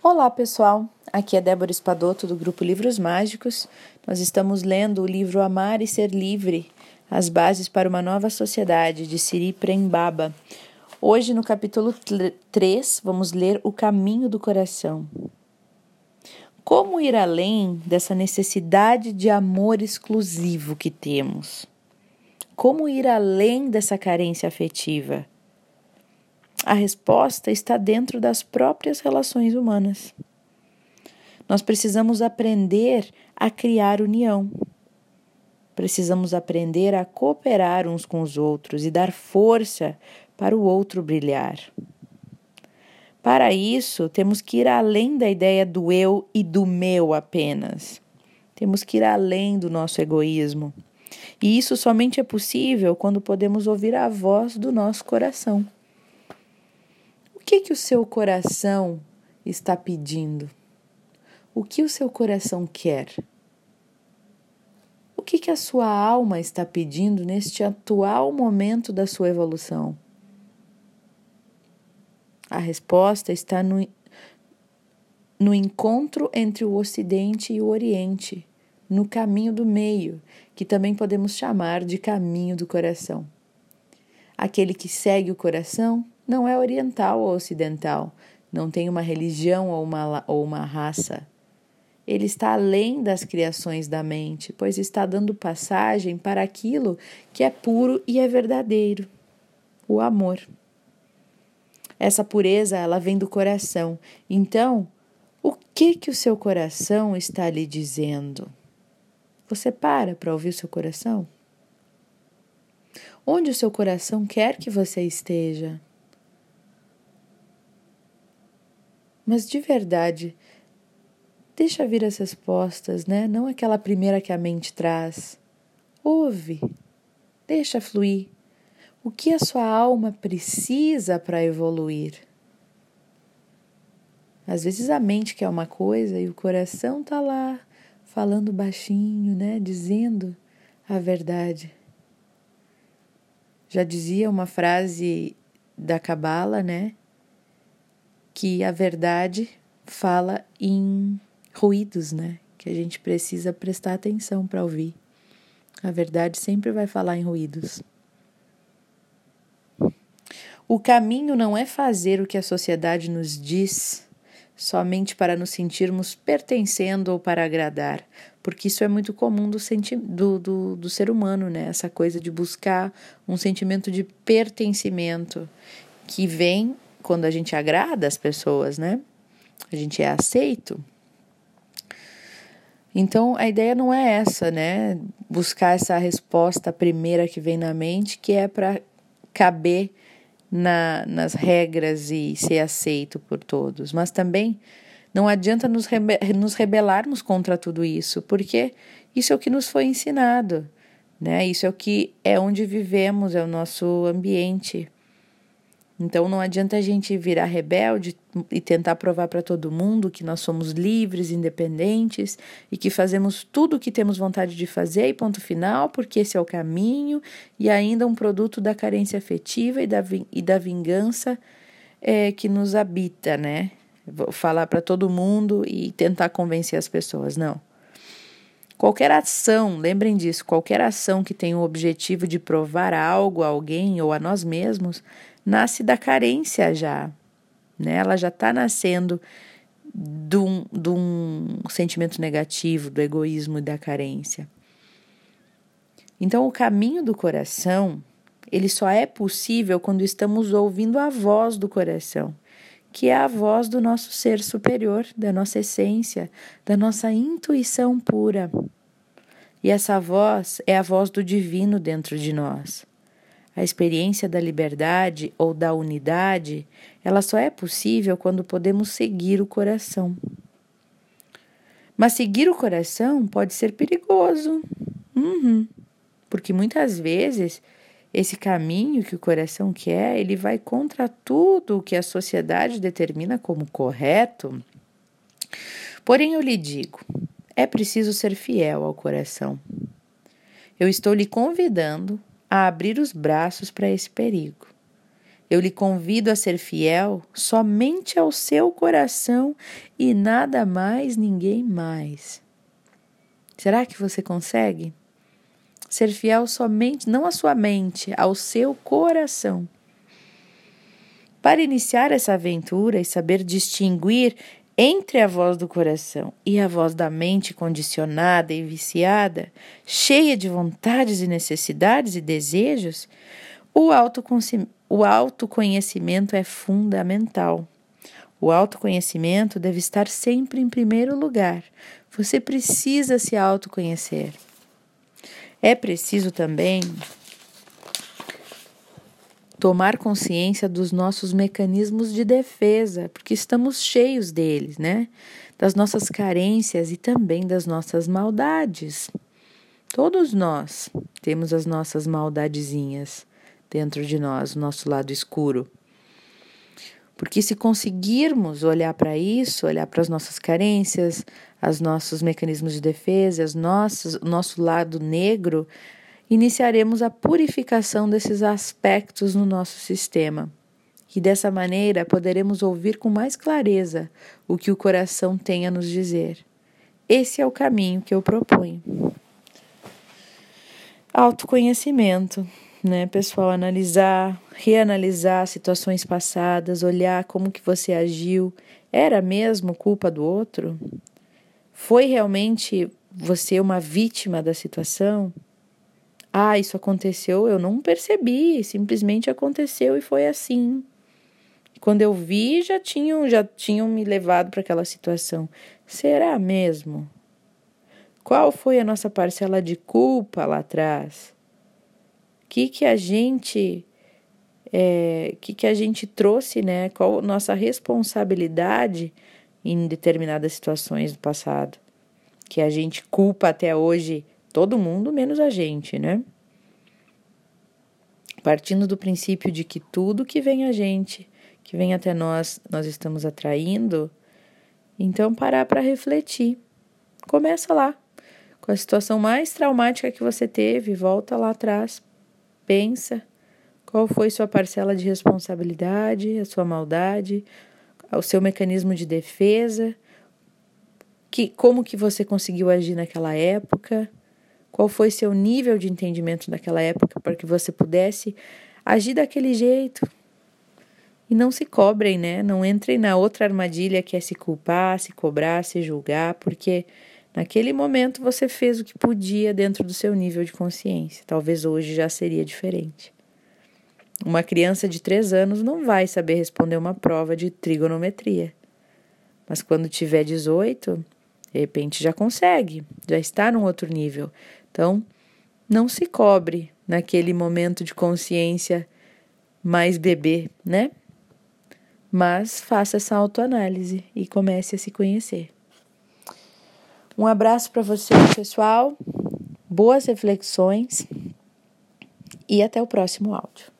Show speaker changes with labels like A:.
A: Olá, pessoal. Aqui é Débora Espadoto do grupo Livros Mágicos. Nós estamos lendo o livro Amar e Ser Livre: As Bases para uma Nova Sociedade de Siri Prembaba. Hoje, no capítulo 3, vamos ler O Caminho do Coração. Como ir além dessa necessidade de amor exclusivo que temos? Como ir além dessa carência afetiva? A resposta está dentro das próprias relações humanas. Nós precisamos aprender a criar união. Precisamos aprender a cooperar uns com os outros e dar força para o outro brilhar. Para isso, temos que ir além da ideia do eu e do meu apenas. Temos que ir além do nosso egoísmo. E isso somente é possível quando podemos ouvir a voz do nosso coração. Que que o seu coração está pedindo? O que o seu coração quer? O que que a sua alma está pedindo neste atual momento da sua evolução? A resposta está no, no encontro entre o Ocidente e o Oriente, no caminho do meio, que também podemos chamar de caminho do coração. Aquele que segue o coração não é oriental ou ocidental, não tem uma religião ou uma, ou uma raça. Ele está além das criações da mente, pois está dando passagem para aquilo que é puro e é verdadeiro o amor. Essa pureza, ela vem do coração. Então, o que que o seu coração está lhe dizendo? Você para para ouvir o seu coração? Onde o seu coração quer que você esteja? Mas de verdade, deixa vir as respostas, né? Não aquela primeira que a mente traz. Ouve, deixa fluir. O que a sua alma precisa para evoluir? Às vezes a mente quer uma coisa e o coração tá lá falando baixinho, né, dizendo a verdade. Já dizia uma frase da Cabala, né, que a verdade fala em ruídos, né, que a gente precisa prestar atenção para ouvir. A verdade sempre vai falar em ruídos. O caminho não é fazer o que a sociedade nos diz somente para nos sentirmos pertencendo ou para agradar, porque isso é muito comum do, do, do, do ser humano, né? Essa coisa de buscar um sentimento de pertencimento que vem quando a gente agrada as pessoas, né? A gente é aceito. Então a ideia não é essa, né? Buscar essa resposta primeira que vem na mente, que é para caber na, nas regras e ser aceito por todos, mas também não adianta nos, rebe nos rebelarmos contra tudo isso, porque isso é o que nos foi ensinado, né? Isso é o que é onde vivemos, é o nosso ambiente. Então não adianta a gente virar rebelde e tentar provar para todo mundo que nós somos livres, independentes e que fazemos tudo o que temos vontade de fazer e ponto final, porque esse é o caminho e ainda um produto da carência afetiva e da, e da vingança é, que nos habita, né? Vou falar para todo mundo e tentar convencer as pessoas, não. Qualquer ação, lembrem disso, qualquer ação que tenha o objetivo de provar algo a alguém ou a nós mesmos, nasce da carência já. Né? Ela já está nascendo de um, de um sentimento negativo, do egoísmo e da carência. Então, o caminho do coração, ele só é possível quando estamos ouvindo a voz do coração, que é a voz do nosso ser superior, da nossa essência, da nossa intuição pura. E essa voz é a voz do divino dentro de nós. A experiência da liberdade ou da unidade, ela só é possível quando podemos seguir o coração. Mas seguir o coração pode ser perigoso, uhum. porque muitas vezes esse caminho que o coração quer, ele vai contra tudo o que a sociedade determina como correto. Porém, eu lhe digo, é preciso ser fiel ao coração. Eu estou lhe convidando a abrir os braços para esse perigo. Eu lhe convido a ser fiel somente ao seu coração e nada mais, ninguém mais. Será que você consegue? Ser fiel somente, não à sua mente, ao seu coração. Para iniciar essa aventura e saber distinguir entre a voz do coração e a voz da mente condicionada e viciada, cheia de vontades e necessidades e desejos, o, o autoconhecimento é fundamental. O autoconhecimento deve estar sempre em primeiro lugar. Você precisa se autoconhecer. É preciso também tomar consciência dos nossos mecanismos de defesa, porque estamos cheios deles, né? Das nossas carências e também das nossas maldades. Todos nós temos as nossas maldadezinhas dentro de nós, o nosso lado escuro. Porque se conseguirmos olhar para isso, olhar para as nossas carências, os nossos mecanismos de defesa, os nossos, o nosso lado negro, iniciaremos a purificação desses aspectos no nosso sistema. E dessa maneira poderemos ouvir com mais clareza o que o coração tem a nos dizer. Esse é o caminho que eu proponho. Autoconhecimento, né, pessoal? Analisar, reanalisar situações passadas, olhar como que você agiu. Era mesmo culpa do outro? Foi realmente você uma vítima da situação? Ah, isso aconteceu, eu não percebi, simplesmente aconteceu e foi assim. Quando eu vi, já tinham, já tinham me levado para aquela situação. Será mesmo? Qual foi a nossa parcela de culpa lá atrás? O que que a gente é, que que a gente trouxe, né? Qual nossa responsabilidade em determinadas situações do passado? Que a gente culpa até hoje todo mundo menos a gente, né? Partindo do princípio de que tudo que vem a gente, que vem até nós, nós estamos atraindo, então parar para refletir. Começa lá, com a situação mais traumática que você teve, volta lá atrás, pensa qual foi sua parcela de responsabilidade, a sua maldade, o seu mecanismo de defesa, que como que você conseguiu agir naquela época, qual foi seu nível de entendimento naquela época para que você pudesse agir daquele jeito. E não se cobrem, né? Não entrem na outra armadilha que é se culpar, se cobrar, se julgar, porque naquele momento você fez o que podia dentro do seu nível de consciência. Talvez hoje já seria diferente. Uma criança de 3 anos não vai saber responder uma prova de trigonometria. Mas quando tiver 18, de repente já consegue, já está num outro nível. Então, não se cobre naquele momento de consciência mais bebê, né? Mas faça essa autoanálise e comece a se conhecer. Um abraço para você, pessoal. Boas reflexões e até o próximo áudio.